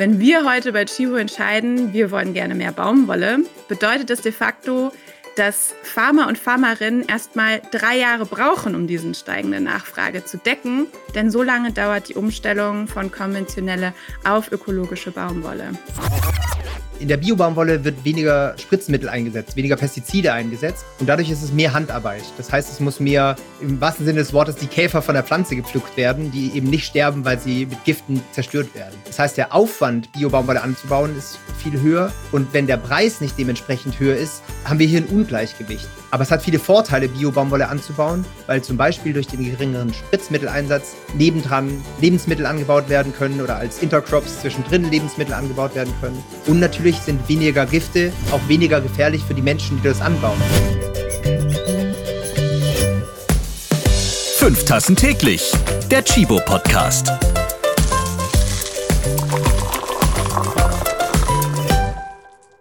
Wenn wir heute bei Chibo entscheiden, wir wollen gerne mehr Baumwolle, bedeutet das de facto, dass Farmer und Farmerinnen erstmal drei Jahre brauchen, um diesen steigende Nachfrage zu decken. Denn so lange dauert die Umstellung von konventionelle auf ökologische Baumwolle. In der Biobaumwolle wird weniger Spritzmittel eingesetzt, weniger Pestizide eingesetzt und dadurch ist es mehr Handarbeit. Das heißt, es muss mehr im wahrsten Sinne des Wortes die Käfer von der Pflanze gepflückt werden, die eben nicht sterben, weil sie mit Giften zerstört werden. Das heißt, der Aufwand, Biobaumwolle anzubauen, ist viel höher und wenn der Preis nicht dementsprechend höher ist, haben wir hier ein Ungleichgewicht. Aber es hat viele Vorteile, Biobaumwolle anzubauen, weil zum Beispiel durch den geringeren Spritzmitteleinsatz nebendran Lebensmittel angebaut werden können oder als Intercrops zwischendrin Lebensmittel angebaut werden können. Und natürlich sind weniger Gifte auch weniger gefährlich für die Menschen, die das anbauen. Fünf Tassen täglich. Der Chibo Podcast.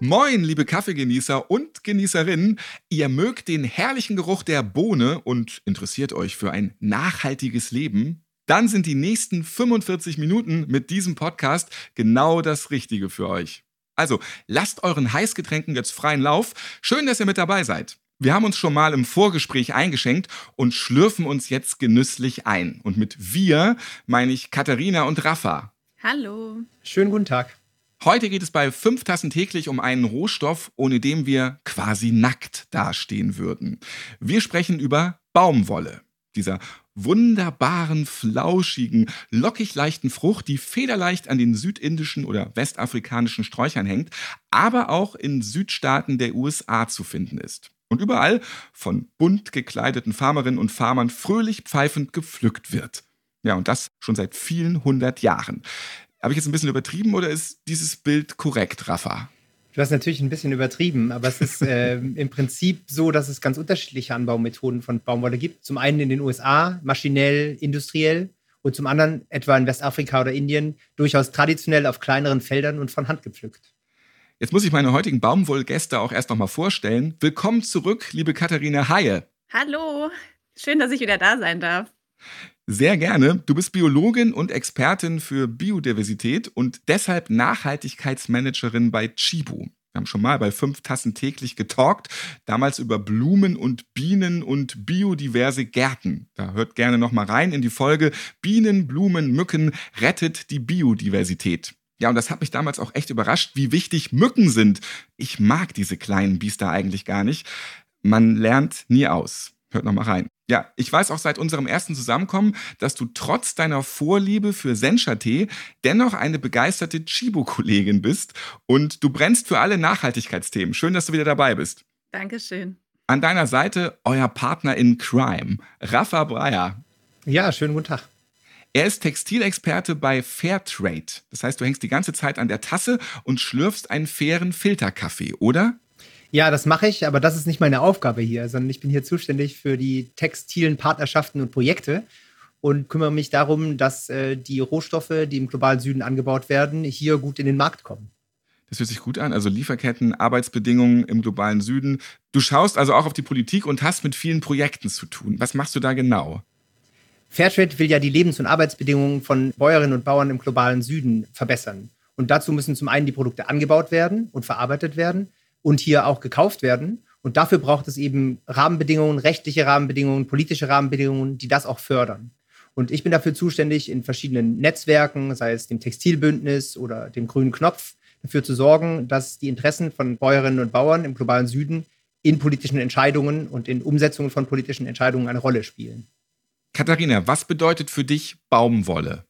Moin, liebe Kaffeegenießer und Genießerinnen. Ihr mögt den herrlichen Geruch der Bohne und interessiert euch für ein nachhaltiges Leben? Dann sind die nächsten 45 Minuten mit diesem Podcast genau das Richtige für euch. Also lasst euren Heißgetränken jetzt freien Lauf. Schön, dass ihr mit dabei seid. Wir haben uns schon mal im Vorgespräch eingeschenkt und schlürfen uns jetzt genüsslich ein. Und mit wir meine ich Katharina und Rafa. Hallo. Schönen guten Tag. Heute geht es bei fünf Tassen täglich um einen Rohstoff, ohne dem wir quasi nackt dastehen würden. Wir sprechen über Baumwolle. Dieser wunderbaren, flauschigen, lockig leichten Frucht, die federleicht an den südindischen oder westafrikanischen Sträuchern hängt, aber auch in Südstaaten der USA zu finden ist. Und überall von bunt gekleideten Farmerinnen und Farmern fröhlich pfeifend gepflückt wird. Ja, und das schon seit vielen hundert Jahren. Habe ich jetzt ein bisschen übertrieben oder ist dieses Bild korrekt, Rafa? Du hast natürlich ein bisschen übertrieben, aber es ist äh, im Prinzip so, dass es ganz unterschiedliche Anbaumethoden von Baumwolle gibt. Zum einen in den USA, maschinell, industriell und zum anderen etwa in Westafrika oder Indien durchaus traditionell auf kleineren Feldern und von Hand gepflückt. Jetzt muss ich meine heutigen Baumwollgäste auch erst noch mal vorstellen. Willkommen zurück, liebe Katharina Haie. Hallo, schön, dass ich wieder da sein darf. Sehr gerne. Du bist Biologin und Expertin für Biodiversität und deshalb Nachhaltigkeitsmanagerin bei Chibu. Wir haben schon mal bei fünf Tassen täglich getalkt, damals über Blumen und Bienen und biodiverse Gärten. Da hört gerne noch mal rein in die Folge Bienen, Blumen, Mücken rettet die Biodiversität. Ja, und das hat mich damals auch echt überrascht, wie wichtig Mücken sind. Ich mag diese kleinen Biester eigentlich gar nicht. Man lernt nie aus. Hört noch mal rein. Ja, ich weiß auch seit unserem ersten Zusammenkommen, dass du trotz deiner Vorliebe für Sencha-Tee dennoch eine begeisterte Chibo-Kollegin bist und du brennst für alle Nachhaltigkeitsthemen. Schön, dass du wieder dabei bist. Dankeschön. An deiner Seite euer Partner in Crime, Rafa Breyer. Ja, schönen guten Tag. Er ist Textilexperte bei Fairtrade. Das heißt, du hängst die ganze Zeit an der Tasse und schlürfst einen fairen Filterkaffee, oder? Ja, das mache ich, aber das ist nicht meine Aufgabe hier, sondern ich bin hier zuständig für die textilen Partnerschaften und Projekte und kümmere mich darum, dass äh, die Rohstoffe, die im globalen Süden angebaut werden, hier gut in den Markt kommen. Das hört sich gut an. Also Lieferketten, Arbeitsbedingungen im globalen Süden. Du schaust also auch auf die Politik und hast mit vielen Projekten zu tun. Was machst du da genau? Fairtrade will ja die Lebens- und Arbeitsbedingungen von Bäuerinnen und Bauern im globalen Süden verbessern. Und dazu müssen zum einen die Produkte angebaut werden und verarbeitet werden und hier auch gekauft werden. Und dafür braucht es eben Rahmenbedingungen, rechtliche Rahmenbedingungen, politische Rahmenbedingungen, die das auch fördern. Und ich bin dafür zuständig, in verschiedenen Netzwerken, sei es dem Textilbündnis oder dem Grünen Knopf, dafür zu sorgen, dass die Interessen von Bäuerinnen und Bauern im globalen Süden in politischen Entscheidungen und in Umsetzungen von politischen Entscheidungen eine Rolle spielen. Katharina, was bedeutet für dich Baumwolle?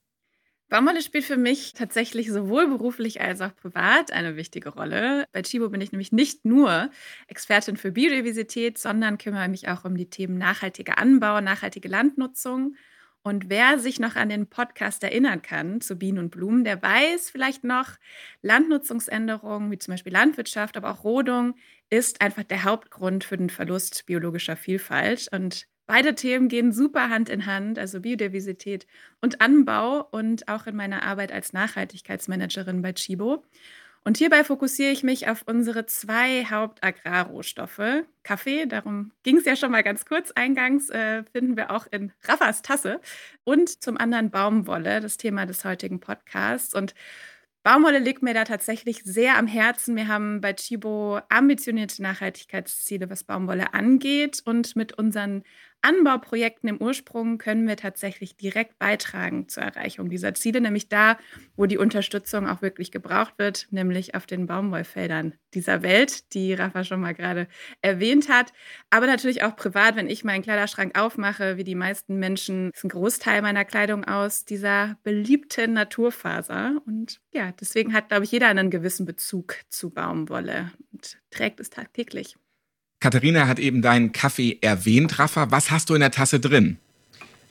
Baumwolle spielt für mich tatsächlich sowohl beruflich als auch privat eine wichtige Rolle. Bei Chibo bin ich nämlich nicht nur Expertin für Biodiversität, sondern kümmere mich auch um die Themen nachhaltiger Anbau, nachhaltige Landnutzung. Und wer sich noch an den Podcast erinnern kann zu Bienen und Blumen, der weiß vielleicht noch, Landnutzungsänderungen wie zum Beispiel Landwirtschaft, aber auch Rodung ist einfach der Hauptgrund für den Verlust biologischer Vielfalt. Und Beide Themen gehen super Hand in Hand, also Biodiversität und Anbau und auch in meiner Arbeit als Nachhaltigkeitsmanagerin bei Chibo. Und hierbei fokussiere ich mich auf unsere zwei Hauptagrarrohstoffe. Kaffee, darum ging es ja schon mal ganz kurz eingangs, äh, finden wir auch in Raffas Tasse. Und zum anderen Baumwolle, das Thema des heutigen Podcasts. Und Baumwolle liegt mir da tatsächlich sehr am Herzen. Wir haben bei Chibo ambitionierte Nachhaltigkeitsziele, was Baumwolle angeht. Und mit unseren Anbauprojekten im Ursprung können wir tatsächlich direkt beitragen zur Erreichung dieser Ziele, nämlich da, wo die Unterstützung auch wirklich gebraucht wird, nämlich auf den Baumwollfeldern dieser Welt, die Rafa schon mal gerade erwähnt hat. Aber natürlich auch privat, wenn ich meinen Kleiderschrank aufmache, wie die meisten Menschen, ist ein Großteil meiner Kleidung aus dieser beliebten Naturfaser. Und ja, deswegen hat, glaube ich, jeder einen gewissen Bezug zu Baumwolle und trägt es tagtäglich. Katharina hat eben deinen Kaffee erwähnt, Rafa. Was hast du in der Tasse drin?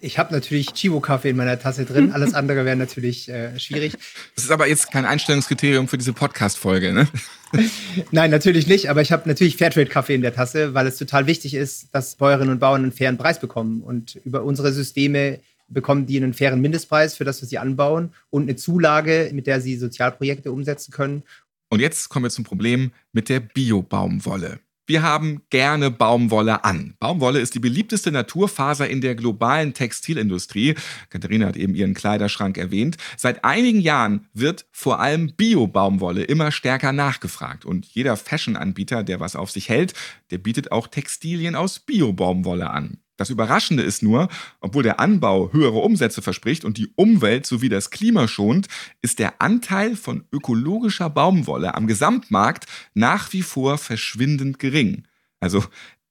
Ich habe natürlich Chibo-Kaffee in meiner Tasse drin. Alles andere wäre natürlich äh, schwierig. Das ist aber jetzt kein Einstellungskriterium für diese Podcast-Folge, ne? Nein, natürlich nicht. Aber ich habe natürlich Fairtrade-Kaffee in der Tasse, weil es total wichtig ist, dass Bäuerinnen und Bauern einen fairen Preis bekommen. Und über unsere Systeme bekommen die einen fairen Mindestpreis für das, was sie anbauen und eine Zulage, mit der sie Sozialprojekte umsetzen können. Und jetzt kommen wir zum Problem mit der Bio-Baumwolle. Wir haben gerne Baumwolle an. Baumwolle ist die beliebteste Naturfaser in der globalen Textilindustrie. Katharina hat eben ihren Kleiderschrank erwähnt. Seit einigen Jahren wird vor allem Bio-Baumwolle immer stärker nachgefragt. Und jeder Fashion-Anbieter, der was auf sich hält, der bietet auch Textilien aus Bio-Baumwolle an. Das Überraschende ist nur, obwohl der Anbau höhere Umsätze verspricht und die Umwelt sowie das Klima schont, ist der Anteil von ökologischer Baumwolle am Gesamtmarkt nach wie vor verschwindend gering. Also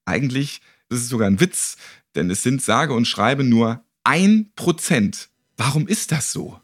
eigentlich ist es sogar ein Witz, denn es sind sage und schreibe nur ein Prozent. Warum ist das so?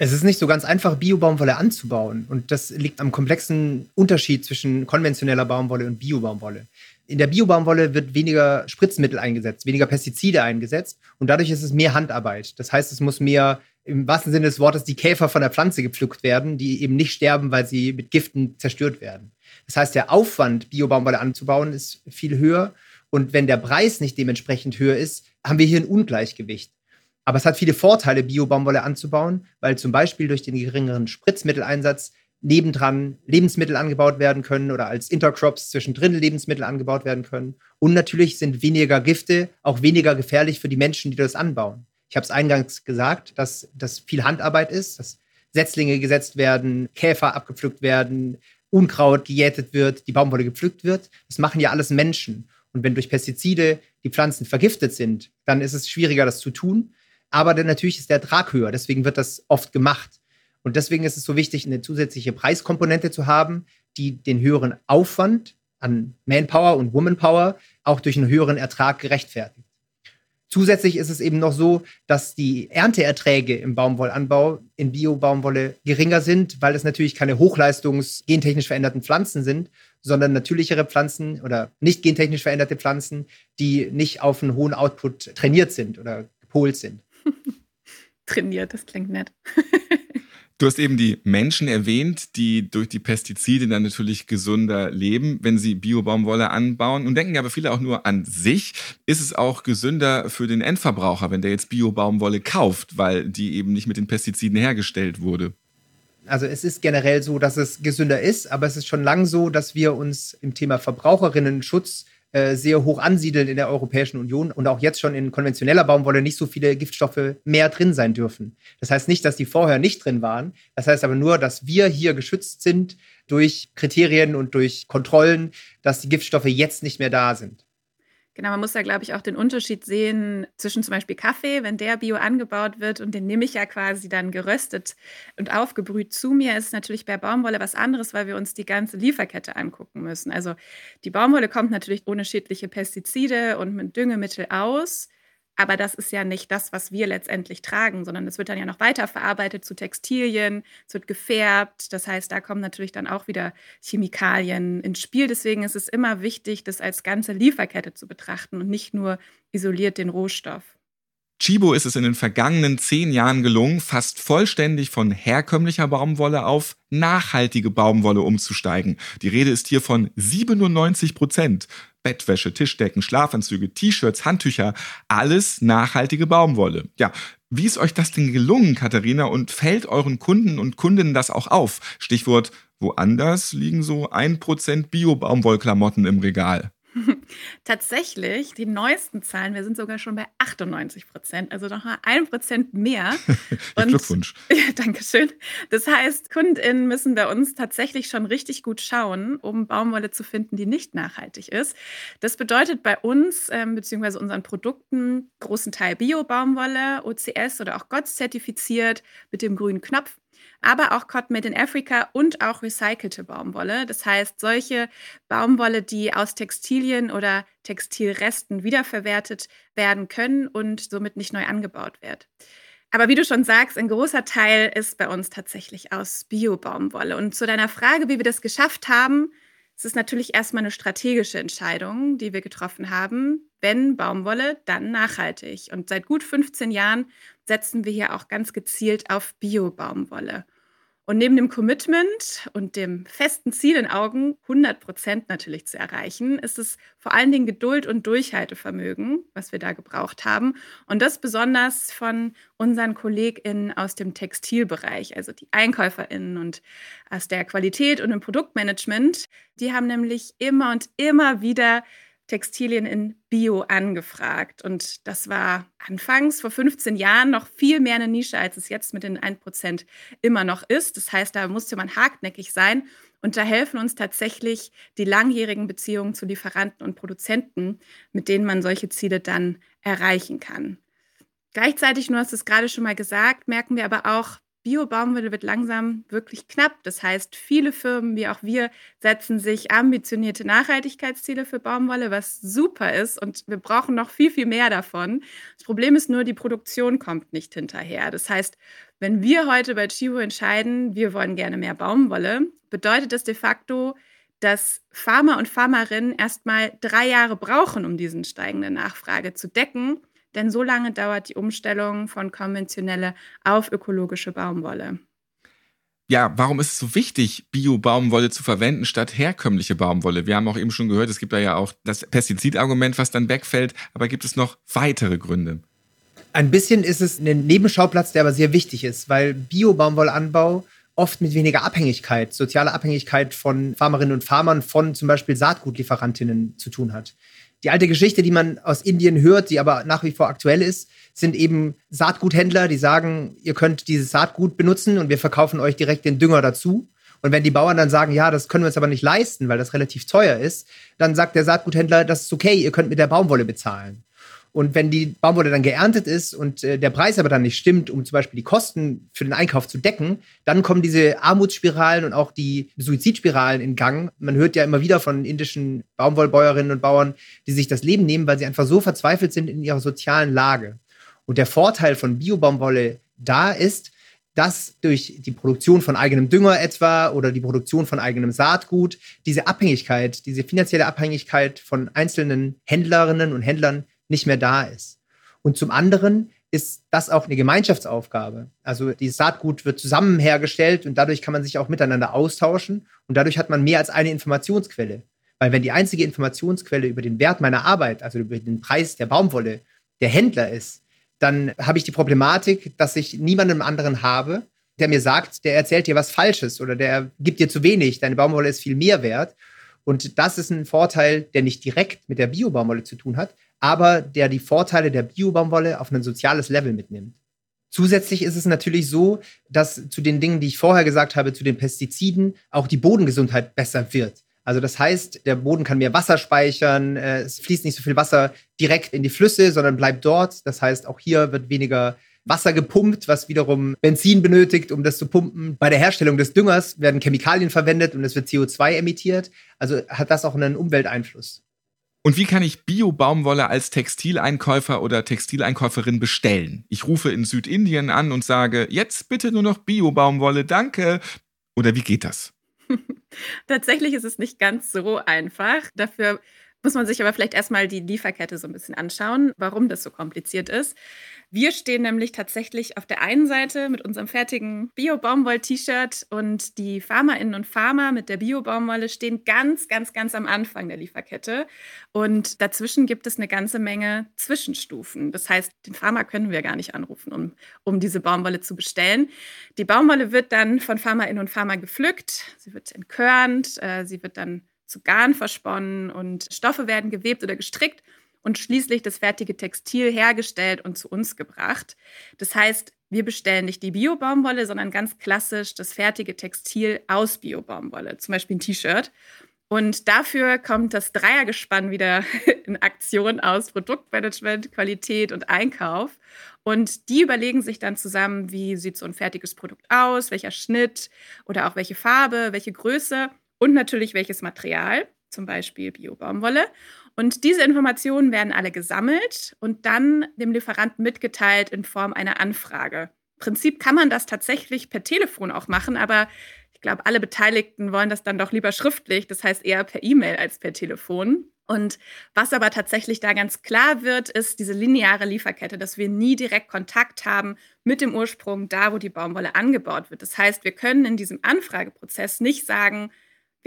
Es ist nicht so ganz einfach, Bio-Baumwolle anzubauen. Und das liegt am komplexen Unterschied zwischen konventioneller Baumwolle und Bio-Baumwolle in der Biobaumwolle wird weniger Spritzmittel eingesetzt, weniger Pestizide eingesetzt und dadurch ist es mehr Handarbeit. Das heißt, es muss mehr im wahrsten Sinne des Wortes die Käfer von der Pflanze gepflückt werden, die eben nicht sterben, weil sie mit Giften zerstört werden. Das heißt, der Aufwand, Biobaumwolle anzubauen, ist viel höher und wenn der Preis nicht dementsprechend höher ist, haben wir hier ein Ungleichgewicht. Aber es hat viele Vorteile, Biobaumwolle anzubauen, weil zum Beispiel durch den geringeren Spritzmitteleinsatz nebendran Lebensmittel angebaut werden können oder als Intercrops zwischendrin Lebensmittel angebaut werden können. Und natürlich sind weniger Gifte auch weniger gefährlich für die Menschen, die das anbauen. Ich habe es eingangs gesagt, dass das viel Handarbeit ist, dass Setzlinge gesetzt werden, Käfer abgepflückt werden, Unkraut gejätet wird, die Baumwolle gepflückt wird. Das machen ja alles Menschen. Und wenn durch Pestizide die Pflanzen vergiftet sind, dann ist es schwieriger, das zu tun. Aber dann natürlich ist der Ertrag höher. Deswegen wird das oft gemacht. Und deswegen ist es so wichtig, eine zusätzliche Preiskomponente zu haben, die den höheren Aufwand an Manpower und Womanpower auch durch einen höheren Ertrag gerechtfertigt. Zusätzlich ist es eben noch so, dass die Ernteerträge im Baumwollanbau in Bio-Baumwolle geringer sind, weil es natürlich keine hochleistungs gentechnisch veränderten Pflanzen sind, sondern natürlichere Pflanzen oder nicht gentechnisch veränderte Pflanzen, die nicht auf einen hohen Output trainiert sind oder gepolt sind. Trainiert, das klingt nett. Du hast eben die Menschen erwähnt, die durch die Pestizide dann natürlich gesünder leben, wenn sie Biobaumwolle anbauen. Und denken aber viele auch nur an sich. Ist es auch gesünder für den Endverbraucher, wenn der jetzt Biobaumwolle kauft, weil die eben nicht mit den Pestiziden hergestellt wurde? Also es ist generell so, dass es gesünder ist, aber es ist schon lang so, dass wir uns im Thema Verbraucherinnen-Schutz äh, sehr hoch ansiedeln in der Europäischen Union und auch jetzt schon in konventioneller Baumwolle nicht so viele Giftstoffe mehr drin sein dürfen. Das heißt nicht, dass die vorher nicht drin waren. Das heißt aber nur, dass wir hier geschützt sind durch Kriterien und durch Kontrollen, dass die Giftstoffe jetzt nicht mehr da sind. Genau, man muss da, glaube ich, auch den Unterschied sehen zwischen zum Beispiel Kaffee, wenn der bio angebaut wird und den nehme ich ja quasi dann geröstet und aufgebrüht zu mir, ist natürlich bei Baumwolle was anderes, weil wir uns die ganze Lieferkette angucken müssen. Also die Baumwolle kommt natürlich ohne schädliche Pestizide und mit Düngemittel aus. Aber das ist ja nicht das, was wir letztendlich tragen, sondern es wird dann ja noch weiterverarbeitet zu Textilien, es wird gefärbt. Das heißt, da kommen natürlich dann auch wieder Chemikalien ins Spiel. Deswegen ist es immer wichtig, das als ganze Lieferkette zu betrachten und nicht nur isoliert den Rohstoff. Chibo ist es in den vergangenen zehn Jahren gelungen, fast vollständig von herkömmlicher Baumwolle auf nachhaltige Baumwolle umzusteigen. Die Rede ist hier von 97 Prozent. Bettwäsche, Tischdecken, Schlafanzüge, T-Shirts, Handtücher, alles nachhaltige Baumwolle. Ja, wie ist euch das denn gelungen, Katharina? Und fällt euren Kunden und Kundinnen das auch auf? Stichwort, woanders liegen so ein Prozent Bio-Baumwollklamotten im Regal. Tatsächlich, die neuesten Zahlen, wir sind sogar schon bei 98 Prozent, also noch mal ein Prozent mehr. Und, Glückwunsch. Ja, Dankeschön. Das heißt, KundInnen müssen bei uns tatsächlich schon richtig gut schauen, um Baumwolle zu finden, die nicht nachhaltig ist. Das bedeutet bei uns ähm, bzw. unseren Produkten großen Teil Bio-Baumwolle, OCS oder auch GOTS zertifiziert mit dem grünen Knopf aber auch Cotton Made in Africa und auch recycelte Baumwolle. Das heißt, solche Baumwolle, die aus Textilien oder Textilresten wiederverwertet werden können und somit nicht neu angebaut wird. Aber wie du schon sagst, ein großer Teil ist bei uns tatsächlich aus Bio-Baumwolle. Und zu deiner Frage, wie wir das geschafft haben, es ist natürlich erstmal eine strategische Entscheidung, die wir getroffen haben. Wenn Baumwolle, dann nachhaltig. Und seit gut 15 Jahren setzen wir hier auch ganz gezielt auf Bio-Baumwolle. Und neben dem Commitment und dem festen Ziel in Augen, 100 Prozent natürlich zu erreichen, ist es vor allen Dingen Geduld und Durchhaltevermögen, was wir da gebraucht haben. Und das besonders von unseren KollegInnen aus dem Textilbereich, also die EinkäuferInnen und aus der Qualität und im Produktmanagement. Die haben nämlich immer und immer wieder Textilien in Bio angefragt. Und das war anfangs vor 15 Jahren noch viel mehr eine Nische, als es jetzt mit den 1% immer noch ist. Das heißt, da musste man hartnäckig sein. Und da helfen uns tatsächlich die langjährigen Beziehungen zu Lieferanten und Produzenten, mit denen man solche Ziele dann erreichen kann. Gleichzeitig, du hast es gerade schon mal gesagt, merken wir aber auch, Bio-Baumwolle wird langsam wirklich knapp. Das heißt, viele Firmen wie auch wir setzen sich ambitionierte Nachhaltigkeitsziele für Baumwolle, was super ist und wir brauchen noch viel, viel mehr davon. Das Problem ist nur, die Produktion kommt nicht hinterher. Das heißt, wenn wir heute bei Chibo entscheiden, wir wollen gerne mehr Baumwolle, bedeutet das de facto, dass Farmer und Farmerinnen erstmal drei Jahre brauchen, um diesen steigende Nachfrage zu decken denn so lange dauert die Umstellung von konventioneller auf ökologische Baumwolle. Ja, warum ist es so wichtig, Bio-Baumwolle zu verwenden statt herkömmliche Baumwolle? Wir haben auch eben schon gehört, es gibt da ja auch das Pestizidargument, was dann wegfällt, aber gibt es noch weitere Gründe? Ein bisschen ist es ein Nebenschauplatz, der aber sehr wichtig ist, weil Bio-Baumwollanbau oft mit weniger Abhängigkeit, sozialer Abhängigkeit von Farmerinnen und Farmern von zum Beispiel Saatgutlieferantinnen zu tun hat. Die alte Geschichte, die man aus Indien hört, die aber nach wie vor aktuell ist, sind eben Saatguthändler, die sagen, ihr könnt dieses Saatgut benutzen und wir verkaufen euch direkt den Dünger dazu. Und wenn die Bauern dann sagen, ja, das können wir uns aber nicht leisten, weil das relativ teuer ist, dann sagt der Saatguthändler, das ist okay, ihr könnt mit der Baumwolle bezahlen. Und wenn die Baumwolle dann geerntet ist und äh, der Preis aber dann nicht stimmt, um zum Beispiel die Kosten für den Einkauf zu decken, dann kommen diese Armutsspiralen und auch die Suizidspiralen in Gang. Man hört ja immer wieder von indischen Baumwollbäuerinnen und Bauern, die sich das Leben nehmen, weil sie einfach so verzweifelt sind in ihrer sozialen Lage. Und der Vorteil von Biobaumwolle da ist, dass durch die Produktion von eigenem Dünger etwa oder die Produktion von eigenem Saatgut diese Abhängigkeit, diese finanzielle Abhängigkeit von einzelnen Händlerinnen und Händlern nicht mehr da ist. Und zum anderen ist das auch eine Gemeinschaftsaufgabe. Also dieses Saatgut wird zusammen hergestellt und dadurch kann man sich auch miteinander austauschen und dadurch hat man mehr als eine Informationsquelle. Weil wenn die einzige Informationsquelle über den Wert meiner Arbeit, also über den Preis der Baumwolle, der Händler ist, dann habe ich die Problematik, dass ich niemanden anderen habe, der mir sagt, der erzählt dir was Falsches oder der gibt dir zu wenig, deine Baumwolle ist viel mehr wert. Und das ist ein Vorteil, der nicht direkt mit der Bio-Baumwolle zu tun hat, aber der die Vorteile der Biobaumwolle auf ein soziales Level mitnimmt. Zusätzlich ist es natürlich so, dass zu den Dingen, die ich vorher gesagt habe, zu den Pestiziden, auch die Bodengesundheit besser wird. Also das heißt, der Boden kann mehr Wasser speichern, äh, es fließt nicht so viel Wasser direkt in die Flüsse, sondern bleibt dort. Das heißt, auch hier wird weniger Wasser gepumpt, was wiederum Benzin benötigt, um das zu pumpen. Bei der Herstellung des Düngers werden Chemikalien verwendet und es wird CO2 emittiert. Also hat das auch einen Umwelteinfluss. Und wie kann ich Bio-Baumwolle als Textileinkäufer oder Textileinkäuferin bestellen? Ich rufe in Südindien an und sage, jetzt bitte nur noch Bio-Baumwolle, danke. Oder wie geht das? Tatsächlich ist es nicht ganz so einfach. Dafür muss man sich aber vielleicht erstmal die Lieferkette so ein bisschen anschauen, warum das so kompliziert ist. Wir stehen nämlich tatsächlich auf der einen Seite mit unserem fertigen Bio-Baumwoll-T-Shirt und die FarmerInnen und Farmer mit der Bio-Baumwolle stehen ganz, ganz, ganz am Anfang der Lieferkette. Und dazwischen gibt es eine ganze Menge Zwischenstufen. Das heißt, den Farmer können wir gar nicht anrufen, um, um diese Baumwolle zu bestellen. Die Baumwolle wird dann von FarmerInnen und Farmer gepflückt, sie wird entkörnt, äh, sie wird dann zu Garn versponnen und Stoffe werden gewebt oder gestrickt und schließlich das fertige Textil hergestellt und zu uns gebracht. Das heißt, wir bestellen nicht die Bio-Baumwolle, sondern ganz klassisch das fertige Textil aus Bio-Baumwolle, zum Beispiel ein T-Shirt. Und dafür kommt das Dreiergespann wieder in Aktion aus Produktmanagement, Qualität und Einkauf. Und die überlegen sich dann zusammen, wie sieht so ein fertiges Produkt aus, welcher Schnitt oder auch welche Farbe, welche Größe und natürlich welches Material, zum Beispiel Bio-Baumwolle. Und diese Informationen werden alle gesammelt und dann dem Lieferanten mitgeteilt in Form einer Anfrage. Im Prinzip kann man das tatsächlich per Telefon auch machen, aber ich glaube, alle Beteiligten wollen das dann doch lieber schriftlich, das heißt eher per E-Mail als per Telefon. Und was aber tatsächlich da ganz klar wird, ist diese lineare Lieferkette, dass wir nie direkt Kontakt haben mit dem Ursprung, da wo die Baumwolle angebaut wird. Das heißt, wir können in diesem Anfrageprozess nicht sagen,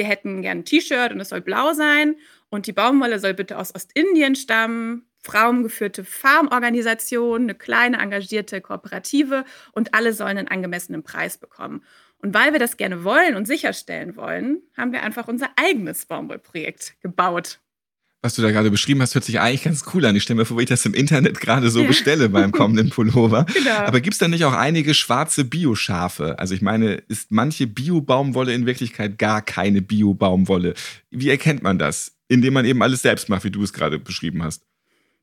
wir hätten gern ein T-Shirt und es soll blau sein und die Baumwolle soll bitte aus Ostindien stammen, frauengeführte Farmorganisation, eine kleine engagierte Kooperative und alle sollen einen angemessenen Preis bekommen. Und weil wir das gerne wollen und sicherstellen wollen, haben wir einfach unser eigenes Baumwollprojekt gebaut. Was du da gerade beschrieben hast, hört sich eigentlich ganz cool an. Ich stelle mir vor, wie ich das im Internet gerade so bestelle beim kommenden Pullover. Genau. Aber gibt es da nicht auch einige schwarze Bioschafe? Also ich meine, ist manche Bio-Baumwolle in Wirklichkeit gar keine Bio-Baumwolle? Wie erkennt man das? Indem man eben alles selbst macht, wie du es gerade beschrieben hast.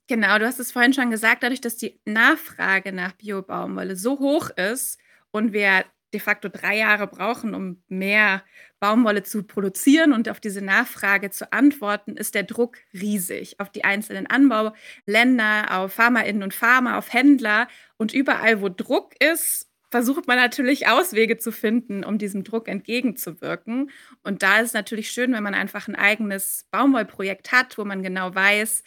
Genau, du hast es vorhin schon gesagt, dadurch, dass die Nachfrage nach Bio-Baumwolle so hoch ist und wir de facto drei Jahre brauchen, um mehr Baumwolle zu produzieren und auf diese Nachfrage zu antworten, ist der Druck riesig auf die einzelnen Anbauländer, auf Farmerinnen und Farmer, auf Händler. Und überall, wo Druck ist, versucht man natürlich Auswege zu finden, um diesem Druck entgegenzuwirken. Und da ist es natürlich schön, wenn man einfach ein eigenes Baumwollprojekt hat, wo man genau weiß,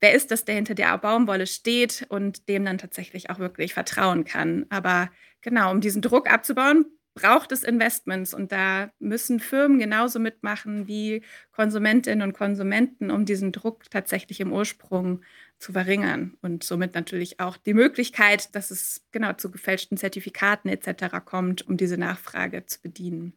wer ist das, der hinter der Baumwolle steht und dem dann tatsächlich auch wirklich vertrauen kann. Aber genau, um diesen Druck abzubauen, braucht es Investments und da müssen Firmen genauso mitmachen wie Konsumentinnen und Konsumenten, um diesen Druck tatsächlich im Ursprung zu verringern und somit natürlich auch die Möglichkeit, dass es genau zu gefälschten Zertifikaten etc. kommt, um diese Nachfrage zu bedienen.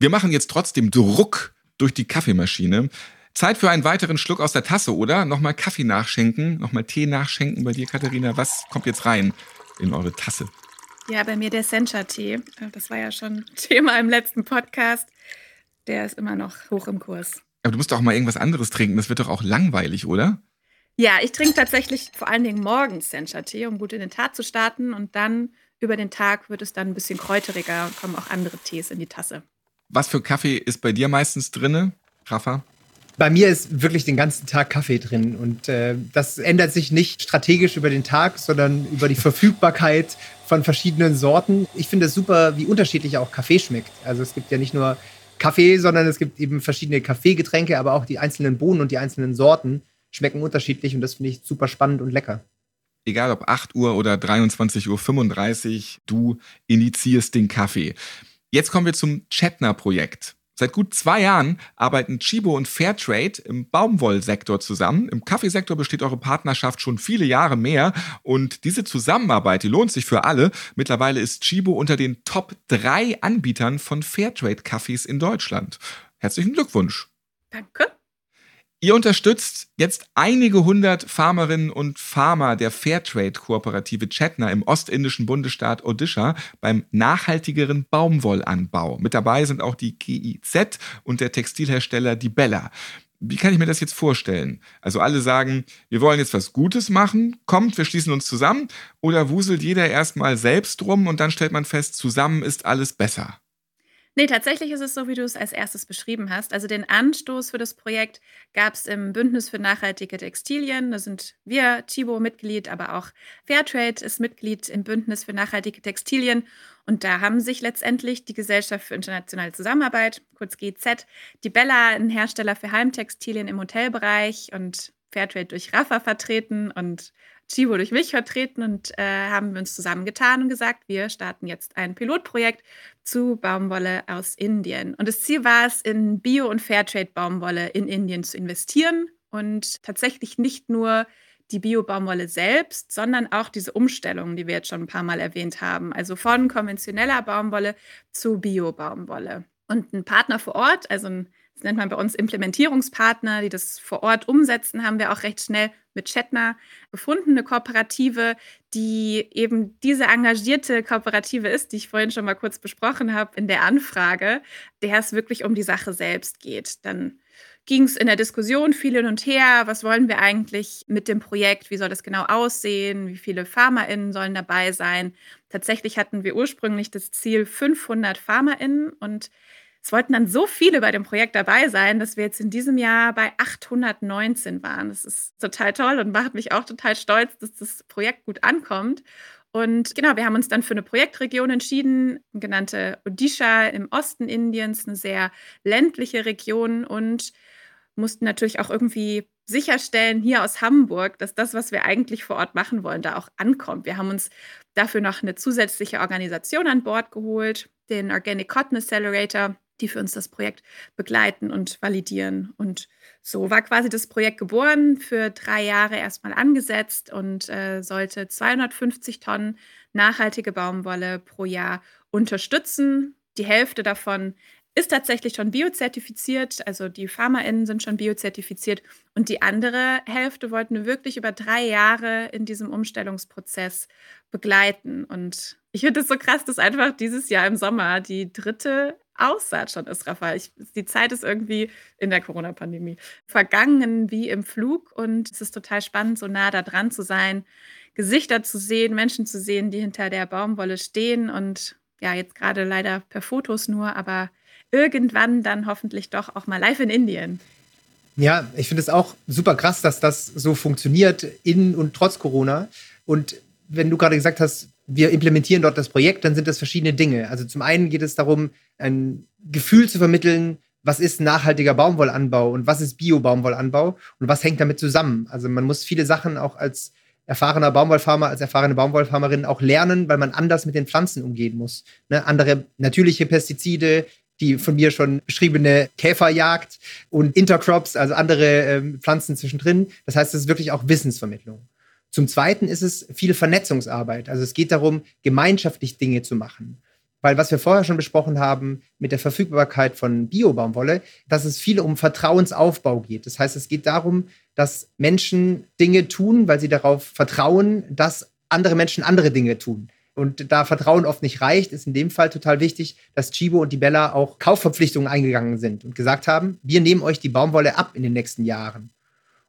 Wir machen jetzt trotzdem Druck durch die Kaffeemaschine. Zeit für einen weiteren Schluck aus der Tasse, oder? Nochmal Kaffee nachschenken, nochmal Tee nachschenken bei dir, Katharina. Was kommt jetzt rein in eure Tasse? Ja, bei mir der Sencha-Tee. Das war ja schon Thema im letzten Podcast. Der ist immer noch hoch im Kurs. Aber du musst doch auch mal irgendwas anderes trinken. Das wird doch auch langweilig, oder? Ja, ich trinke tatsächlich vor allen Dingen morgens Sencha-Tee, um gut in den Tag zu starten. Und dann über den Tag wird es dann ein bisschen kräuteriger und kommen auch andere Tees in die Tasse. Was für Kaffee ist bei dir meistens drin, Rafa? Bei mir ist wirklich den ganzen Tag Kaffee drin und äh, das ändert sich nicht strategisch über den Tag, sondern über die Verfügbarkeit von verschiedenen Sorten. Ich finde es super, wie unterschiedlich auch Kaffee schmeckt. Also es gibt ja nicht nur Kaffee, sondern es gibt eben verschiedene Kaffeegetränke, aber auch die einzelnen Bohnen und die einzelnen Sorten schmecken unterschiedlich und das finde ich super spannend und lecker. Egal ob 8 Uhr oder 23.35 Uhr, du initiierst den Kaffee. Jetzt kommen wir zum Chetner-Projekt. Seit gut zwei Jahren arbeiten Chibo und Fairtrade im Baumwollsektor zusammen. Im Kaffeesektor besteht eure Partnerschaft schon viele Jahre mehr und diese Zusammenarbeit, die lohnt sich für alle. Mittlerweile ist Chibo unter den Top 3 Anbietern von Fairtrade-Kaffees in Deutschland. Herzlichen Glückwunsch. Danke. Ihr unterstützt jetzt einige hundert Farmerinnen und Farmer der Fairtrade-Kooperative Chetna im ostindischen Bundesstaat Odisha beim nachhaltigeren Baumwollanbau. Mit dabei sind auch die GIZ und der Textilhersteller Die Bella. Wie kann ich mir das jetzt vorstellen? Also alle sagen, wir wollen jetzt was Gutes machen, kommt, wir schließen uns zusammen oder wuselt jeder erstmal selbst rum und dann stellt man fest, zusammen ist alles besser. Nee, tatsächlich ist es so, wie du es als erstes beschrieben hast. Also den Anstoß für das Projekt gab es im Bündnis für nachhaltige Textilien. Da sind wir, Chibo, Mitglied, aber auch Fairtrade ist Mitglied im Bündnis für nachhaltige Textilien. Und da haben sich letztendlich die Gesellschaft für internationale Zusammenarbeit, kurz GZ, die Bella, ein Hersteller für Heimtextilien im Hotelbereich und Fairtrade durch Rafa vertreten und Chibo durch mich vertreten und äh, haben wir uns zusammengetan und gesagt, wir starten jetzt ein Pilotprojekt zu Baumwolle aus Indien. Und das Ziel war es, in Bio- und Fairtrade-Baumwolle in Indien zu investieren und tatsächlich nicht nur die Bio-Baumwolle selbst, sondern auch diese Umstellung, die wir jetzt schon ein paar Mal erwähnt haben. Also von konventioneller Baumwolle zu Bio-Baumwolle. Und ein Partner vor Ort, also ein nennt man bei uns Implementierungspartner, die das vor Ort umsetzen, haben wir auch recht schnell mit Chetner gefunden, eine Kooperative, die eben diese engagierte Kooperative ist, die ich vorhin schon mal kurz besprochen habe in der Anfrage, der es wirklich um die Sache selbst geht. Dann ging es in der Diskussion viel hin und her. Was wollen wir eigentlich mit dem Projekt? Wie soll das genau aussehen? Wie viele PharmaInnen sollen dabei sein? Tatsächlich hatten wir ursprünglich das Ziel 500 PharmaInnen und es wollten dann so viele bei dem Projekt dabei sein, dass wir jetzt in diesem Jahr bei 819 waren. Das ist total toll und macht mich auch total stolz, dass das Projekt gut ankommt. Und genau, wir haben uns dann für eine Projektregion entschieden, genannte Odisha im Osten Indiens, eine sehr ländliche Region und mussten natürlich auch irgendwie sicherstellen hier aus Hamburg, dass das, was wir eigentlich vor Ort machen wollen, da auch ankommt. Wir haben uns dafür noch eine zusätzliche Organisation an Bord geholt, den Organic Cotton Accelerator, die für uns das Projekt begleiten und validieren. Und so war quasi das Projekt geboren, für drei Jahre erstmal angesetzt und äh, sollte 250 Tonnen nachhaltige Baumwolle pro Jahr unterstützen. Die Hälfte davon ist tatsächlich schon biozertifiziert, also die PharmaInnen sind schon biozertifiziert und die andere Hälfte wollten wir wirklich über drei Jahre in diesem Umstellungsprozess begleiten. Und ich finde es so krass, dass einfach dieses Jahr im Sommer die dritte Aussaat schon ist, Raphael. Ich, die Zeit ist irgendwie in der Corona-Pandemie vergangen wie im Flug und es ist total spannend, so nah da dran zu sein, Gesichter zu sehen, Menschen zu sehen, die hinter der Baumwolle stehen und ja, jetzt gerade leider per Fotos nur, aber irgendwann dann hoffentlich doch auch mal live in Indien. Ja, ich finde es auch super krass, dass das so funktioniert in und trotz Corona. Und wenn du gerade gesagt hast, wir implementieren dort das Projekt, dann sind das verschiedene Dinge. Also zum einen geht es darum, ein Gefühl zu vermitteln, was ist nachhaltiger Baumwollanbau und was ist Bio-Baumwollanbau und was hängt damit zusammen. Also man muss viele Sachen auch als erfahrener Baumwollfarmer, als erfahrene Baumwollfarmerin auch lernen, weil man anders mit den Pflanzen umgehen muss. Ne? Andere natürliche Pestizide, die von mir schon beschriebene Käferjagd und Intercrops, also andere ähm, Pflanzen zwischendrin. Das heißt, es ist wirklich auch Wissensvermittlung. Zum Zweiten ist es viel Vernetzungsarbeit. Also es geht darum, gemeinschaftlich Dinge zu machen. Weil was wir vorher schon besprochen haben mit der Verfügbarkeit von Biobaumwolle, dass es viel um Vertrauensaufbau geht. Das heißt, es geht darum, dass Menschen Dinge tun, weil sie darauf vertrauen, dass andere Menschen andere Dinge tun. Und da Vertrauen oft nicht reicht, ist in dem Fall total wichtig, dass Chibo und die Bella auch Kaufverpflichtungen eingegangen sind und gesagt haben, wir nehmen euch die Baumwolle ab in den nächsten Jahren.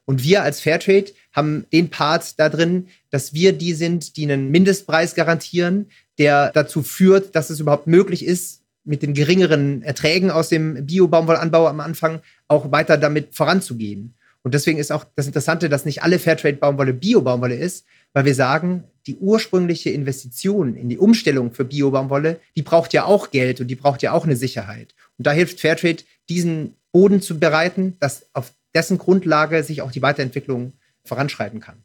Und wir als Fairtrade haben den Part da drin, dass wir die sind, die einen Mindestpreis garantieren, der dazu führt, dass es überhaupt möglich ist, mit den geringeren Erträgen aus dem Bio-Baumwollanbau am Anfang auch weiter damit voranzugehen. Und deswegen ist auch das Interessante, dass nicht alle Fairtrade-Baumwolle Bio-Baumwolle ist, weil wir sagen, die ursprüngliche Investition in die Umstellung für Bio-Baumwolle, die braucht ja auch Geld und die braucht ja auch eine Sicherheit. Und da hilft Fairtrade, diesen Boden zu bereiten, dass auf dessen Grundlage sich auch die Weiterentwicklung voranschreiten kann.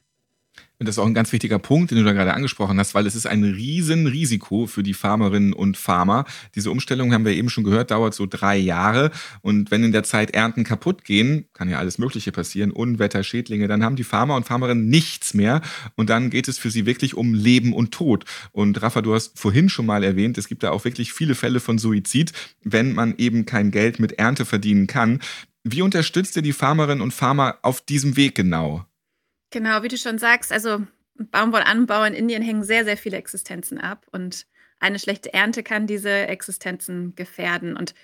Und das ist auch ein ganz wichtiger Punkt, den du da gerade angesprochen hast, weil es ist ein Riesenrisiko für die Farmerinnen und Farmer. Diese Umstellung, haben wir eben schon gehört, dauert so drei Jahre. Und wenn in der Zeit Ernten kaputt gehen, kann ja alles Mögliche passieren, Unwetter, Schädlinge, dann haben die Farmer und Farmerinnen nichts mehr. Und dann geht es für sie wirklich um Leben und Tod. Und Rafa, du hast vorhin schon mal erwähnt, es gibt da auch wirklich viele Fälle von Suizid, wenn man eben kein Geld mit Ernte verdienen kann. Wie unterstützt ihr die Farmerinnen und Farmer auf diesem Weg genau? Genau, wie du schon sagst, also Baumwollanbau in Indien hängen sehr, sehr viele Existenzen ab und eine schlechte Ernte kann diese Existenzen gefährden. Und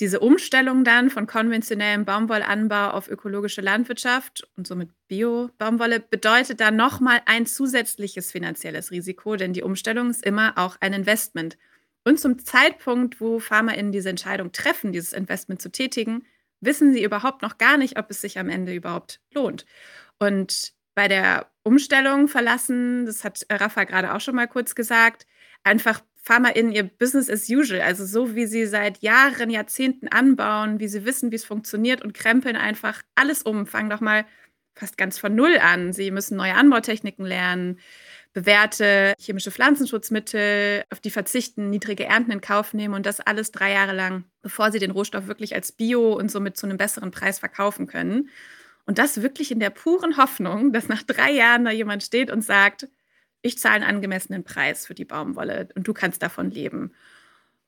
diese Umstellung dann von konventionellem Baumwollanbau auf ökologische Landwirtschaft und somit Bio-Baumwolle bedeutet dann nochmal ein zusätzliches finanzielles Risiko, denn die Umstellung ist immer auch ein Investment. Und zum Zeitpunkt, wo FarmerInnen diese Entscheidung treffen, dieses Investment zu tätigen, wissen sie überhaupt noch gar nicht, ob es sich am Ende überhaupt lohnt. Und bei der Umstellung verlassen, das hat Rafa gerade auch schon mal kurz gesagt, einfach FarmerInnen ihr Business as usual, also so wie sie seit Jahren, Jahrzehnten anbauen, wie sie wissen, wie es funktioniert und krempeln einfach alles um, fangen doch mal fast ganz von Null an. Sie müssen neue Anbautechniken lernen, bewährte chemische Pflanzenschutzmittel, auf die verzichten, niedrige Ernten in Kauf nehmen und das alles drei Jahre lang, bevor sie den Rohstoff wirklich als Bio und somit zu einem besseren Preis verkaufen können. Und das wirklich in der puren Hoffnung, dass nach drei Jahren da jemand steht und sagt, ich zahle einen angemessenen Preis für die Baumwolle und du kannst davon leben.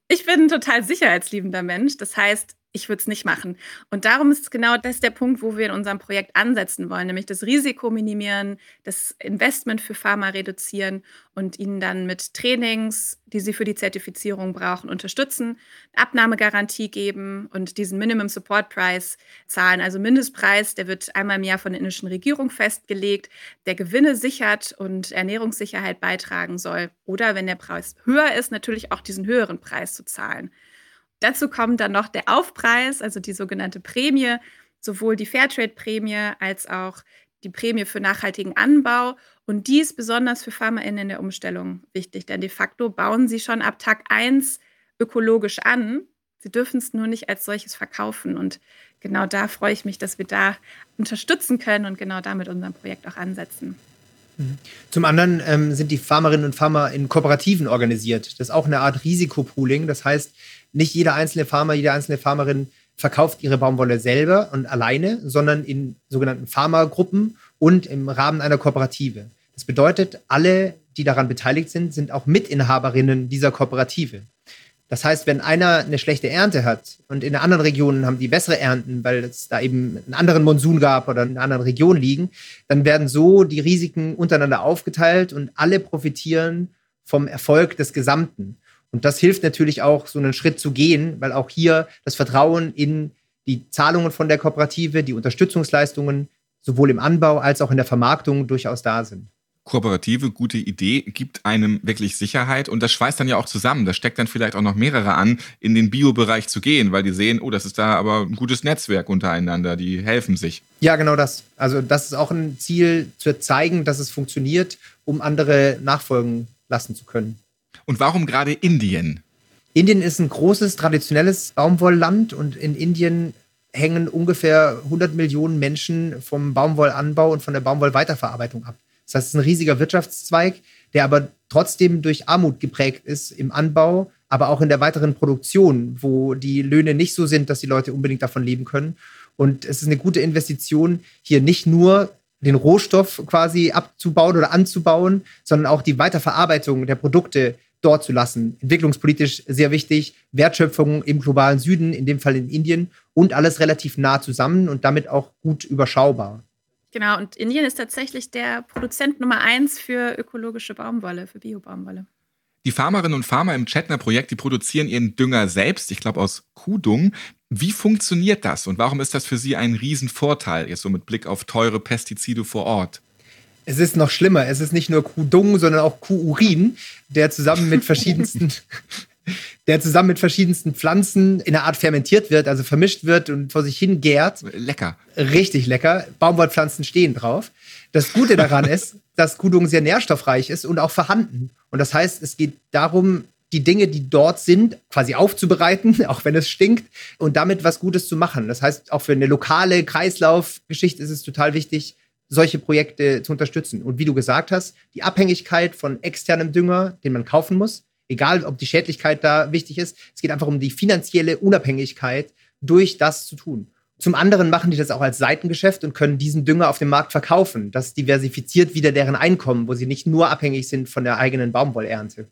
Ich bin ein total sicherheitsliebender Mensch. Das heißt, ich würde es nicht machen. Und darum ist genau das der Punkt, wo wir in unserem Projekt ansetzen wollen, nämlich das Risiko minimieren, das Investment für Pharma reduzieren und ihnen dann mit Trainings, die sie für die Zertifizierung brauchen, unterstützen, Abnahmegarantie geben und diesen Minimum Support Price zahlen. Also Mindestpreis, der wird einmal im Jahr von der indischen Regierung festgelegt, der Gewinne sichert und Ernährungssicherheit beitragen soll. Oder wenn der Preis höher ist, natürlich auch diesen höheren Preis zu zahlen. Dazu kommt dann noch der Aufpreis, also die sogenannte Prämie, sowohl die Fairtrade-Prämie als auch die Prämie für nachhaltigen Anbau. Und die ist besonders für PharmaInnen in der Umstellung wichtig, denn de facto bauen sie schon ab Tag 1 ökologisch an. Sie dürfen es nur nicht als solches verkaufen. Und genau da freue ich mich, dass wir da unterstützen können und genau da mit unserem Projekt auch ansetzen. Mhm. Zum anderen ähm, sind die Farmerinnen und Farmer in Kooperativen organisiert. Das ist auch eine Art Risikopooling. Das heißt, nicht jeder einzelne Farmer, jede einzelne Farmerin verkauft ihre Baumwolle selber und alleine, sondern in sogenannten Farmergruppen und im Rahmen einer Kooperative. Das bedeutet, alle, die daran beteiligt sind, sind auch Mitinhaberinnen dieser Kooperative. Das heißt, wenn einer eine schlechte Ernte hat und in anderen Regionen haben die bessere Ernten, weil es da eben einen anderen Monsun gab oder in einer anderen Region liegen, dann werden so die Risiken untereinander aufgeteilt und alle profitieren vom Erfolg des Gesamten. Und das hilft natürlich auch, so einen Schritt zu gehen, weil auch hier das Vertrauen in die Zahlungen von der Kooperative, die Unterstützungsleistungen sowohl im Anbau als auch in der Vermarktung durchaus da sind kooperative, gute Idee, gibt einem wirklich Sicherheit und das schweißt dann ja auch zusammen. Das steckt dann vielleicht auch noch mehrere an, in den Bio-Bereich zu gehen, weil die sehen, oh, das ist da aber ein gutes Netzwerk untereinander, die helfen sich. Ja, genau das. Also das ist auch ein Ziel, zu zeigen, dass es funktioniert, um andere nachfolgen lassen zu können. Und warum gerade Indien? Indien ist ein großes, traditionelles Baumwollland und in Indien hängen ungefähr 100 Millionen Menschen vom Baumwollanbau und von der Baumwollweiterverarbeitung ab. Das heißt, es ist ein riesiger Wirtschaftszweig, der aber trotzdem durch Armut geprägt ist im Anbau, aber auch in der weiteren Produktion, wo die Löhne nicht so sind, dass die Leute unbedingt davon leben können. Und es ist eine gute Investition, hier nicht nur den Rohstoff quasi abzubauen oder anzubauen, sondern auch die Weiterverarbeitung der Produkte dort zu lassen. Entwicklungspolitisch sehr wichtig, Wertschöpfung im globalen Süden, in dem Fall in Indien und alles relativ nah zusammen und damit auch gut überschaubar. Genau, und Indien ist tatsächlich der Produzent Nummer eins für ökologische Baumwolle, für Bio-Baumwolle. Die Farmerinnen und Farmer im Chetner-Projekt, die produzieren ihren Dünger selbst, ich glaube aus Kuhdung. Wie funktioniert das und warum ist das für Sie ein Riesenvorteil, jetzt so mit Blick auf teure Pestizide vor Ort? Es ist noch schlimmer. Es ist nicht nur Kuhdung, sondern auch Kuhurin, der zusammen mit verschiedensten der zusammen mit verschiedensten Pflanzen in einer Art fermentiert wird, also vermischt wird und vor sich hin gärt. Lecker. Richtig lecker. Baumwollpflanzen stehen drauf. Das Gute daran ist, dass Kudung sehr nährstoffreich ist und auch vorhanden. Und das heißt, es geht darum, die Dinge, die dort sind, quasi aufzubereiten, auch wenn es stinkt, und damit was Gutes zu machen. Das heißt, auch für eine lokale Kreislaufgeschichte ist es total wichtig, solche Projekte zu unterstützen. Und wie du gesagt hast, die Abhängigkeit von externem Dünger, den man kaufen muss, Egal, ob die Schädlichkeit da wichtig ist. Es geht einfach um die finanzielle Unabhängigkeit, durch das zu tun. Zum anderen machen die das auch als Seitengeschäft und können diesen Dünger auf dem Markt verkaufen. Das diversifiziert wieder deren Einkommen, wo sie nicht nur abhängig sind von der eigenen Baumwollernte.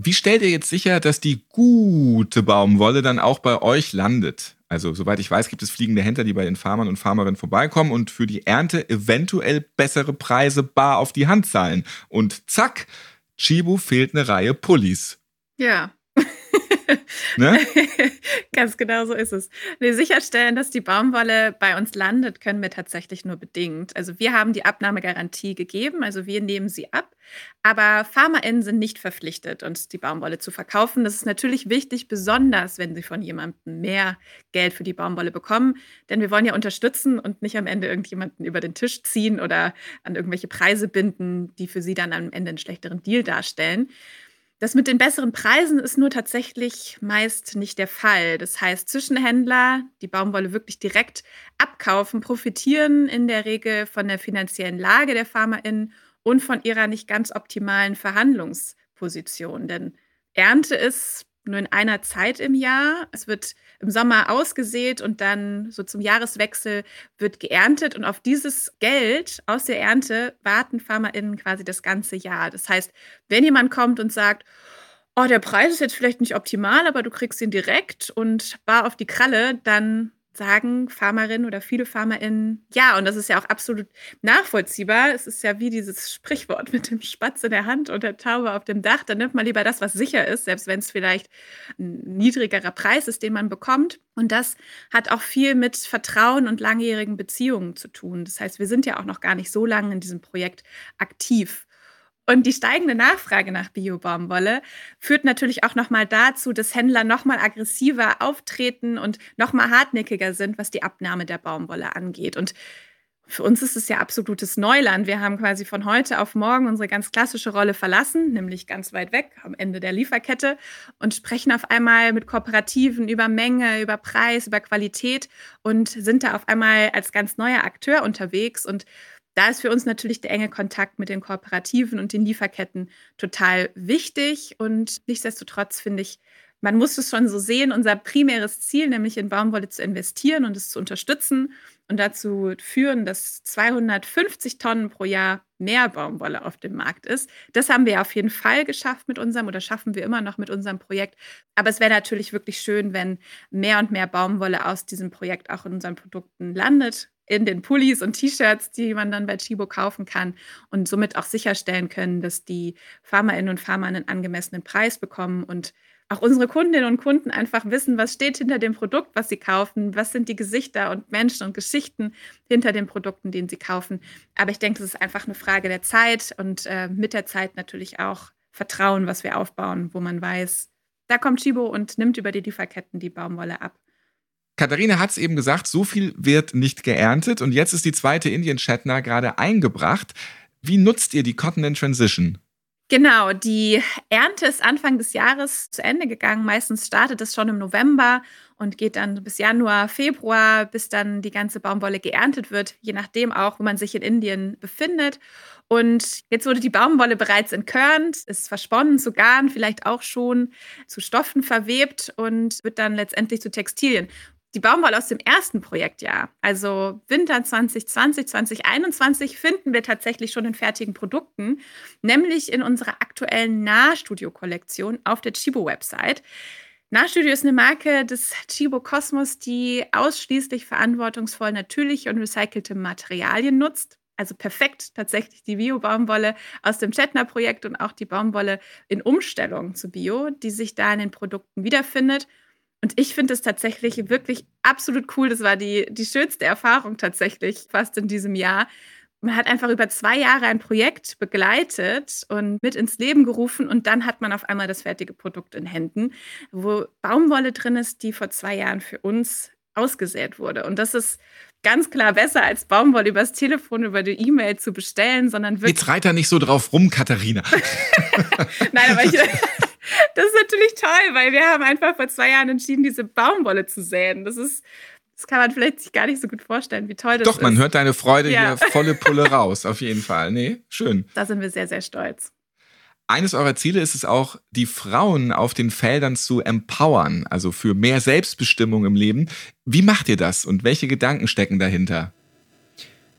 Wie stellt ihr jetzt sicher, dass die gute Baumwolle dann auch bei euch landet? Also, soweit ich weiß, gibt es fliegende Händler, die bei den Farmern und Farmerinnen vorbeikommen und für die Ernte eventuell bessere Preise bar auf die Hand zahlen. Und zack, Chibu fehlt eine Reihe Pullis. Ja. Ne? Ganz genau so ist es. Nee, sicherstellen, dass die Baumwolle bei uns landet, können wir tatsächlich nur bedingt. Also wir haben die Abnahmegarantie gegeben, also wir nehmen sie ab. Aber PharmaInnen sind nicht verpflichtet, uns die Baumwolle zu verkaufen. Das ist natürlich wichtig, besonders wenn sie von jemandem mehr Geld für die Baumwolle bekommen. Denn wir wollen ja unterstützen und nicht am Ende irgendjemanden über den Tisch ziehen oder an irgendwelche Preise binden, die für sie dann am Ende einen schlechteren Deal darstellen. Das mit den besseren Preisen ist nur tatsächlich meist nicht der Fall. Das heißt, Zwischenhändler, die Baumwolle wirklich direkt abkaufen, profitieren in der Regel von der finanziellen Lage der FarmerInnen und von ihrer nicht ganz optimalen Verhandlungsposition. Denn Ernte ist nur in einer Zeit im Jahr. Es wird im Sommer ausgesät und dann so zum Jahreswechsel wird geerntet. Und auf dieses Geld aus der Ernte warten FarmerInnen quasi das ganze Jahr. Das heißt, wenn jemand kommt und sagt, oh, der Preis ist jetzt vielleicht nicht optimal, aber du kriegst ihn direkt und bar auf die Kralle, dann sagen Farmerinnen oder viele FarmerInnen ja. Und das ist ja auch absolut nachvollziehbar. Es ist ja wie dieses Sprichwort mit dem Spatz in der Hand und der Taube auf dem Dach. Dann nimmt man lieber das, was sicher ist, selbst wenn es vielleicht ein niedrigerer Preis ist, den man bekommt. Und das hat auch viel mit Vertrauen und langjährigen Beziehungen zu tun. Das heißt, wir sind ja auch noch gar nicht so lange in diesem Projekt aktiv. Und die steigende Nachfrage nach Bio-Baumwolle führt natürlich auch nochmal dazu, dass Händler nochmal aggressiver auftreten und nochmal hartnäckiger sind, was die Abnahme der Baumwolle angeht. Und für uns ist es ja absolutes Neuland. Wir haben quasi von heute auf morgen unsere ganz klassische Rolle verlassen, nämlich ganz weit weg am Ende der Lieferkette und sprechen auf einmal mit Kooperativen über Menge, über Preis, über Qualität und sind da auf einmal als ganz neuer Akteur unterwegs und da ist für uns natürlich der enge Kontakt mit den Kooperativen und den Lieferketten total wichtig. Und nichtsdestotrotz finde ich, man muss es schon so sehen, unser primäres Ziel, nämlich in Baumwolle zu investieren und es zu unterstützen und dazu führen, dass 250 Tonnen pro Jahr mehr Baumwolle auf dem Markt ist. Das haben wir auf jeden Fall geschafft mit unserem oder schaffen wir immer noch mit unserem Projekt. Aber es wäre natürlich wirklich schön, wenn mehr und mehr Baumwolle aus diesem Projekt auch in unseren Produkten landet in den Pullis und T-Shirts, die man dann bei Chibo kaufen kann und somit auch sicherstellen können, dass die Farmerinnen und Farmer einen angemessenen Preis bekommen und auch unsere Kundinnen und Kunden einfach wissen, was steht hinter dem Produkt, was sie kaufen, was sind die Gesichter und Menschen und Geschichten hinter den Produkten, den sie kaufen. Aber ich denke, das ist einfach eine Frage der Zeit und äh, mit der Zeit natürlich auch Vertrauen, was wir aufbauen, wo man weiß, da kommt Chibo und nimmt über die Lieferketten die Baumwolle ab. Katharina hat es eben gesagt, so viel wird nicht geerntet und jetzt ist die zweite Indian Shatner gerade eingebracht. Wie nutzt ihr die Cotton in Transition? Genau, die Ernte ist Anfang des Jahres zu Ende gegangen. Meistens startet es schon im November und geht dann bis Januar, Februar, bis dann die ganze Baumwolle geerntet wird, je nachdem auch, wo man sich in Indien befindet. Und jetzt wurde die Baumwolle bereits entkörnt, ist versponnen zu Garn, vielleicht auch schon zu Stoffen verwebt und wird dann letztendlich zu Textilien die Baumwolle aus dem ersten Projektjahr, also Winter 2020, 2021, finden wir tatsächlich schon in fertigen Produkten, nämlich in unserer aktuellen Nahstudio-Kollektion auf der Chibo-Website. Nahstudio ist eine Marke des Chibo Kosmos, die ausschließlich verantwortungsvoll natürliche und recycelte Materialien nutzt. Also perfekt tatsächlich die Bio-Baumwolle aus dem Chetner-Projekt und auch die Baumwolle in Umstellung zu Bio, die sich da in den Produkten wiederfindet und ich finde es tatsächlich wirklich absolut cool. Das war die, die schönste Erfahrung tatsächlich fast in diesem Jahr. Man hat einfach über zwei Jahre ein Projekt begleitet und mit ins Leben gerufen und dann hat man auf einmal das fertige Produkt in Händen, wo Baumwolle drin ist, die vor zwei Jahren für uns ausgesät wurde. Und das ist ganz klar besser als Baumwolle übers Telefon, über die E-Mail zu bestellen, sondern wirklich. Jetzt reiter nicht so drauf rum, Katharina. Nein, aber ich, das ist natürlich toll, weil wir haben einfach vor zwei Jahren entschieden, diese Baumwolle zu säen. Das ist, das kann man vielleicht sich gar nicht so gut vorstellen, wie toll das Doch, ist. Doch, man hört deine Freude ja. hier volle Pulle raus, auf jeden Fall. Nee, schön. Da sind wir sehr, sehr stolz. Eines eurer Ziele ist es auch, die Frauen auf den Feldern zu empowern, also für mehr Selbstbestimmung im Leben. Wie macht ihr das und welche Gedanken stecken dahinter?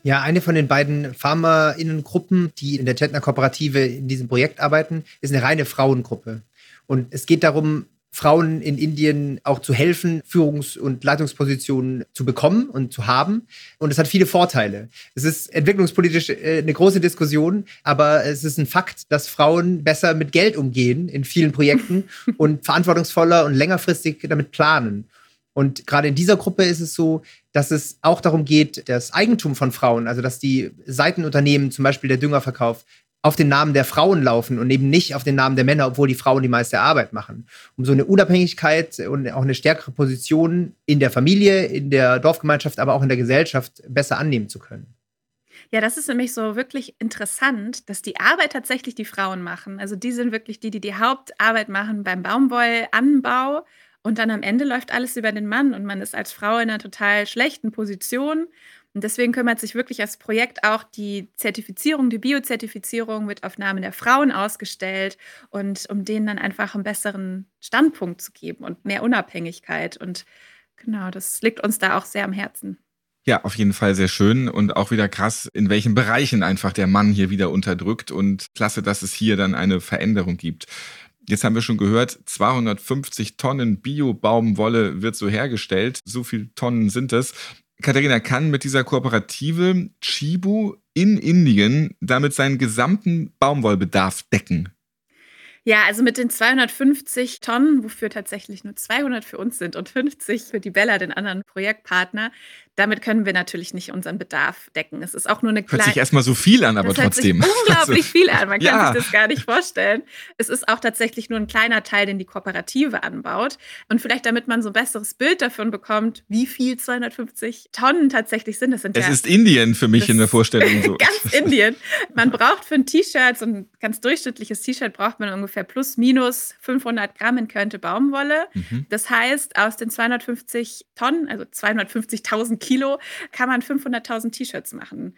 Ja, eine von den beiden FarmerInnen-Gruppen, die in der Chetner Kooperative in diesem Projekt arbeiten, ist eine reine Frauengruppe. Und es geht darum, Frauen in Indien auch zu helfen, Führungs- und Leitungspositionen zu bekommen und zu haben. Und es hat viele Vorteile. Es ist entwicklungspolitisch äh, eine große Diskussion, aber es ist ein Fakt, dass Frauen besser mit Geld umgehen in vielen Projekten und verantwortungsvoller und längerfristig damit planen. Und gerade in dieser Gruppe ist es so, dass es auch darum geht, das Eigentum von Frauen, also dass die Seitenunternehmen, zum Beispiel der Düngerverkauf, auf den Namen der Frauen laufen und eben nicht auf den Namen der Männer, obwohl die Frauen die meiste Arbeit machen. Um so eine Unabhängigkeit und auch eine stärkere Position in der Familie, in der Dorfgemeinschaft, aber auch in der Gesellschaft besser annehmen zu können. Ja, das ist nämlich so wirklich interessant, dass die Arbeit tatsächlich die Frauen machen. Also die sind wirklich die, die die Hauptarbeit machen beim Baumwollanbau. Und dann am Ende läuft alles über den Mann und man ist als Frau in einer total schlechten Position und deswegen kümmert sich wirklich das Projekt auch die Zertifizierung, die Biozertifizierung mit Aufnahme der Frauen ausgestellt und um denen dann einfach einen besseren Standpunkt zu geben und mehr Unabhängigkeit. Und genau, das liegt uns da auch sehr am Herzen. Ja, auf jeden Fall sehr schön und auch wieder krass, in welchen Bereichen einfach der Mann hier wieder unterdrückt und klasse, dass es hier dann eine Veränderung gibt. Jetzt haben wir schon gehört, 250 Tonnen Bio-Baumwolle wird so hergestellt. So viele Tonnen sind es. Katharina kann mit dieser Kooperative Chibu in Indien damit seinen gesamten Baumwollbedarf decken. Ja, also mit den 250 Tonnen, wofür tatsächlich nur 200 für uns sind und 50 für die Bella, den anderen Projektpartner, damit können wir natürlich nicht unseren Bedarf decken. Es ist auch nur eine kleine. Hört sich erstmal so viel an, aber trotzdem. Hört sich unglaublich viel an. Man kann ja. sich das gar nicht vorstellen. Es ist auch tatsächlich nur ein kleiner Teil, den die Kooperative anbaut. Und vielleicht, damit man so ein besseres Bild davon bekommt, wie viel 250 Tonnen tatsächlich sind. Das sind es ja, ist Indien für mich in der Vorstellung so. ganz Indien. Man braucht für ein T-Shirt, so ein ganz durchschnittliches T-Shirt, braucht man ungefähr plus minus 500 Gramm in Körnte Baumwolle. Mhm. Das heißt, aus den 250 Tonnen, also 250.000 Kilo, Kilo kann man 500.000 T-Shirts machen.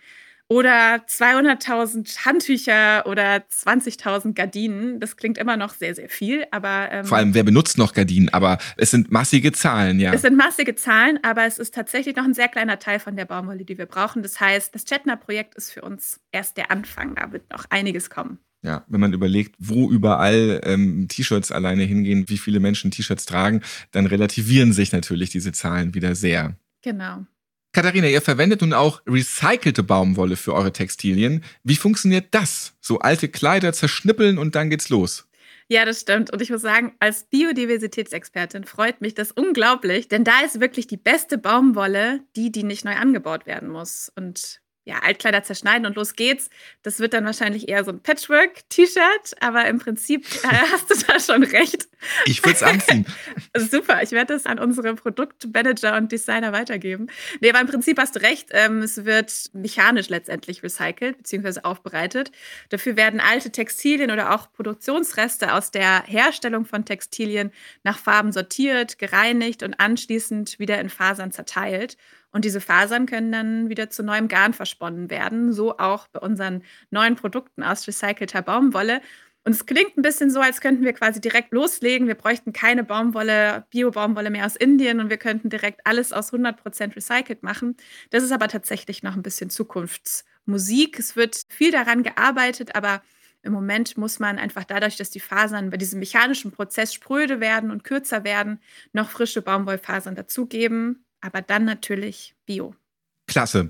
Oder 200.000 Handtücher oder 20.000 Gardinen. Das klingt immer noch sehr, sehr viel, aber. Ähm, Vor allem, wer benutzt noch Gardinen? Aber es sind massige Zahlen, ja. Es sind massige Zahlen, aber es ist tatsächlich noch ein sehr kleiner Teil von der Baumwolle, die wir brauchen. Das heißt, das Chetner-Projekt ist für uns erst der Anfang. Da wird noch einiges kommen. Ja, wenn man überlegt, wo überall ähm, T-Shirts alleine hingehen, wie viele Menschen T-Shirts tragen, dann relativieren sich natürlich diese Zahlen wieder sehr. Genau. Katharina, ihr verwendet nun auch recycelte Baumwolle für eure Textilien. Wie funktioniert das? So alte Kleider zerschnippeln und dann geht's los. Ja, das stimmt. Und ich muss sagen, als Biodiversitätsexpertin freut mich das unglaublich, denn da ist wirklich die beste Baumwolle die, die nicht neu angebaut werden muss. Und ja, Altkleider zerschneiden und los geht's. Das wird dann wahrscheinlich eher so ein Patchwork-T-Shirt, aber im Prinzip äh, hast du da schon recht. Ich würde es anziehen. Super, ich werde das an unsere Produktmanager und Designer weitergeben. Nee, aber im Prinzip hast du recht. Ähm, es wird mechanisch letztendlich recycelt bzw. aufbereitet. Dafür werden alte Textilien oder auch Produktionsreste aus der Herstellung von Textilien nach Farben sortiert, gereinigt und anschließend wieder in Fasern zerteilt. Und diese Fasern können dann wieder zu neuem Garn versponnen werden, so auch bei unseren neuen Produkten aus recycelter Baumwolle. Und es klingt ein bisschen so, als könnten wir quasi direkt loslegen. Wir bräuchten keine Baumwolle, Bio-Baumwolle mehr aus Indien und wir könnten direkt alles aus 100% recycelt machen. Das ist aber tatsächlich noch ein bisschen Zukunftsmusik. Es wird viel daran gearbeitet, aber im Moment muss man einfach dadurch, dass die Fasern bei diesem mechanischen Prozess spröde werden und kürzer werden, noch frische Baumwollfasern dazugeben aber dann natürlich Bio. Klasse.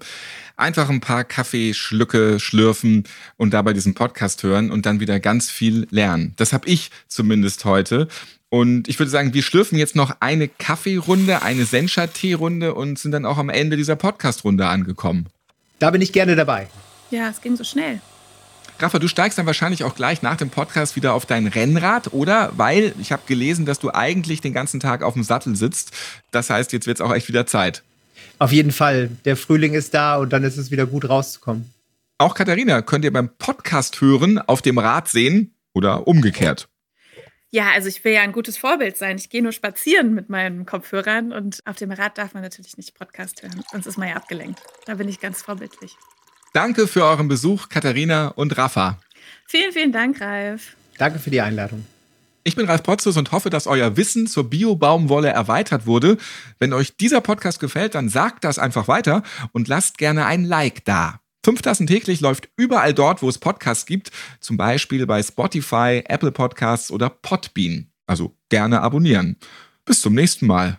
Einfach ein paar Kaffeeschlücke schlürfen und dabei diesen Podcast hören und dann wieder ganz viel lernen. Das habe ich zumindest heute. Und ich würde sagen, wir schlürfen jetzt noch eine Kaffeerunde, eine Sencha-Tee-Runde und sind dann auch am Ende dieser Podcast-Runde angekommen. Da bin ich gerne dabei. Ja, es ging so schnell. Rafa, du steigst dann wahrscheinlich auch gleich nach dem Podcast wieder auf dein Rennrad, oder? Weil ich habe gelesen, dass du eigentlich den ganzen Tag auf dem Sattel sitzt. Das heißt, jetzt wird es auch echt wieder Zeit. Auf jeden Fall. Der Frühling ist da und dann ist es wieder gut rauszukommen. Auch Katharina könnt ihr beim Podcast hören auf dem Rad sehen oder umgekehrt. Ja, also ich will ja ein gutes Vorbild sein. Ich gehe nur spazieren mit meinen Kopfhörern und auf dem Rad darf man natürlich nicht Podcast hören, sonst ist man ja abgelenkt. Da bin ich ganz vorbildlich. Danke für euren Besuch, Katharina und Rafa. Vielen, vielen Dank, Ralf. Danke für die Einladung. Ich bin Ralf Potzus und hoffe, dass euer Wissen zur Bio-Baumwolle erweitert wurde. Wenn euch dieser Podcast gefällt, dann sagt das einfach weiter und lasst gerne ein Like da. Fünf Tassen täglich läuft überall dort, wo es Podcasts gibt, zum Beispiel bei Spotify, Apple Podcasts oder Podbean. Also gerne abonnieren. Bis zum nächsten Mal.